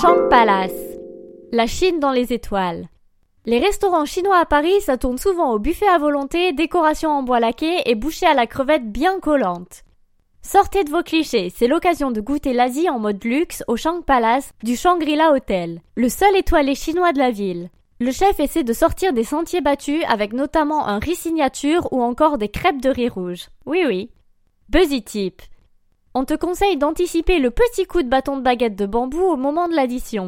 Shang Palace. La Chine dans les étoiles. Les restaurants chinois à Paris, ça souvent au buffet à volonté, décoration en bois laqué et bouchée à la crevette bien collante. Sortez de vos clichés, c'est l'occasion de goûter l'Asie en mode luxe au Shang Palace du Shangri-La Hotel, le seul étoilé chinois de la ville. Le chef essaie de sortir des sentiers battus avec notamment un riz signature ou encore des crêpes de riz rouge. Oui oui. Buzzy Tip. On te conseille d'anticiper le petit coup de bâton de baguette de bambou au moment de l'addition.